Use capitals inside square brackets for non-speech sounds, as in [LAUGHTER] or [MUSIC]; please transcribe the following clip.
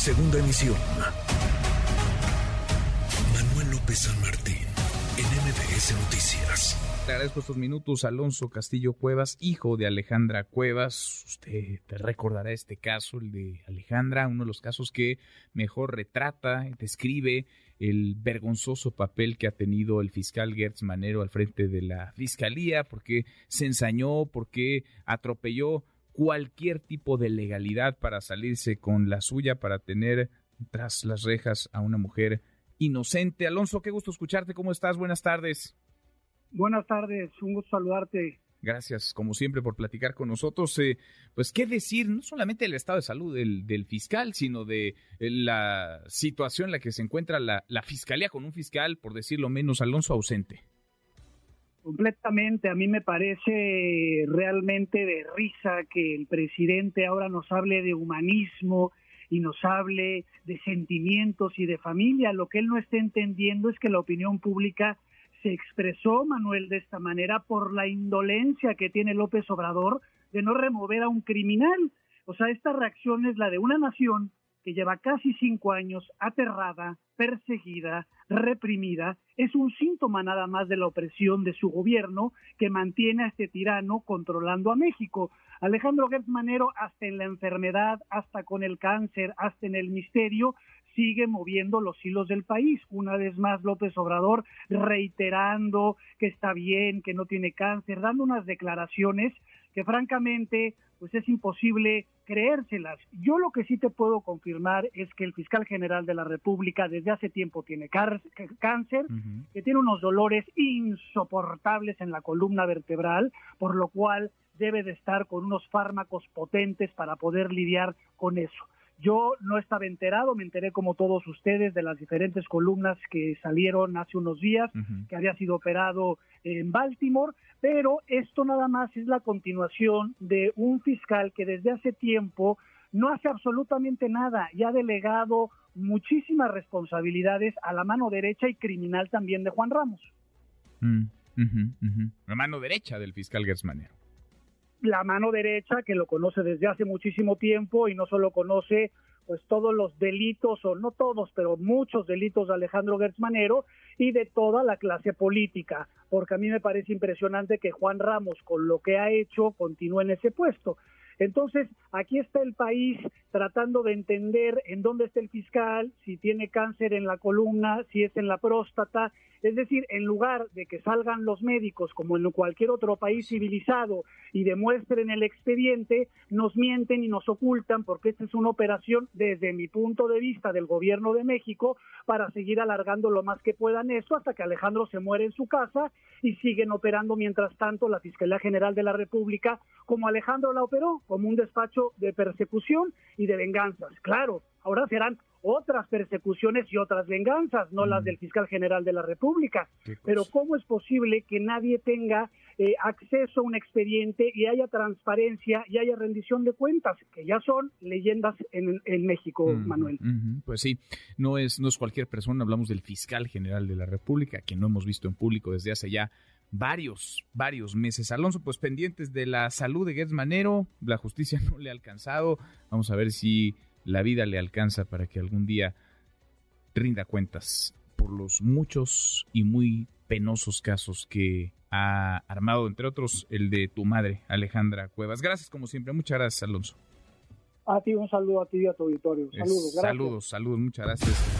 Segunda emisión. Manuel López San Martín, en MBS Noticias. Te agradezco estos minutos, Alonso Castillo Cuevas, hijo de Alejandra Cuevas. Usted te recordará este caso, el de Alejandra, uno de los casos que mejor retrata, describe el vergonzoso papel que ha tenido el fiscal Gertz Manero al frente de la fiscalía, porque se ensañó, porque atropelló cualquier tipo de legalidad para salirse con la suya, para tener tras las rejas a una mujer inocente. Alonso, qué gusto escucharte. ¿Cómo estás? Buenas tardes. Buenas tardes, un gusto saludarte. Gracias, como siempre, por platicar con nosotros. Eh, pues, ¿qué decir? No solamente del estado de salud del, del fiscal, sino de eh, la situación en la que se encuentra la, la, fiscalía con un fiscal, por decirlo menos, Alonso ausente. Completamente, a mí me parece realmente de risa que el presidente ahora nos hable de humanismo y nos hable de sentimientos y de familia. Lo que él no está entendiendo es que la opinión pública se expresó Manuel de esta manera por la indolencia que tiene López Obrador de no remover a un criminal. O sea, esta reacción es la de una nación que lleva casi cinco años aterrada, perseguida, reprimida, es un síntoma nada más de la opresión de su gobierno que mantiene a este tirano controlando a México. Alejandro Gertz Manero, hasta en la enfermedad, hasta con el cáncer, hasta en el misterio, sigue moviendo los hilos del país. Una vez más, López Obrador reiterando que está bien, que no tiene cáncer, dando unas declaraciones que francamente pues es imposible creérselas. Yo lo que sí te puedo confirmar es que el fiscal general de la República desde hace tiempo tiene cáncer, uh -huh. que tiene unos dolores insoportables en la columna vertebral, por lo cual debe de estar con unos fármacos potentes para poder lidiar con eso. Yo no estaba enterado, me enteré como todos ustedes de las diferentes columnas que salieron hace unos días, uh -huh. que había sido operado en Baltimore, pero esto nada más es la continuación de un fiscal que desde hace tiempo no hace absolutamente nada y ha delegado muchísimas responsabilidades a la mano derecha y criminal también de Juan Ramos. Mm, uh -huh, uh -huh. La mano derecha del fiscal Gersmanero la mano derecha que lo conoce desde hace muchísimo tiempo y no solo conoce pues todos los delitos, o no todos, pero muchos delitos de Alejandro Gertzmanero y de toda la clase política, porque a mí me parece impresionante que Juan Ramos, con lo que ha hecho, continúe en ese puesto. Entonces, aquí está el país tratando de entender en dónde está el fiscal, si tiene cáncer en la columna, si es en la próstata. Es decir, en lugar de que salgan los médicos como en cualquier otro país civilizado y demuestren el expediente, nos mienten y nos ocultan porque esta es una operación desde mi punto de vista del gobierno de México para seguir alargando lo más que puedan eso hasta que Alejandro se muere en su casa y siguen operando mientras tanto la Fiscalía General de la República como Alejandro la operó, como un despacho de persecución y de venganzas. Claro, ahora serán otras persecuciones y otras venganzas, no mm. las del fiscal general de la República. Pero ¿cómo es posible que nadie tenga eh, acceso a un expediente y haya transparencia y haya rendición de cuentas, que ya son leyendas en, en México, mm, Manuel? Mm, pues sí, no es, no es cualquier persona, hablamos del fiscal general de la República, que no hemos visto en público desde hace ya varios, varios meses. Alonso, pues pendientes de la salud de Gertz Manero, la justicia [LAUGHS] no le ha alcanzado, vamos a ver si la vida le alcanza para que algún día rinda cuentas por los muchos y muy penosos casos que ha armado, entre otros, el de tu madre, Alejandra Cuevas. Gracias, como siempre. Muchas gracias, Alonso. A ti un saludo a ti y a tu auditorio. Saludos. Gracias. Saludos, saludos. Muchas gracias.